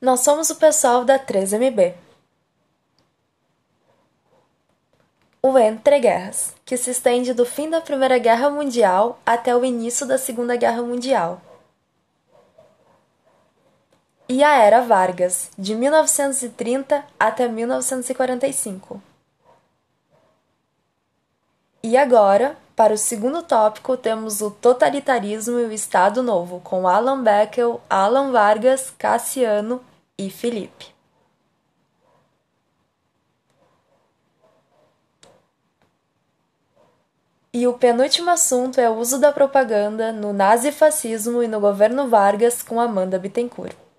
Nós somos o pessoal da 3MB. O Entre Guerras, que se estende do fim da Primeira Guerra Mundial até o início da Segunda Guerra Mundial. E a Era Vargas, de 1930 até 1945. E agora, para o segundo tópico, temos o totalitarismo e o Estado Novo, com Alan Beckel, Alan Vargas, Cassiano e Felipe. E o penúltimo assunto é o uso da propaganda no nazifascismo e no governo Vargas com Amanda Bittencourt.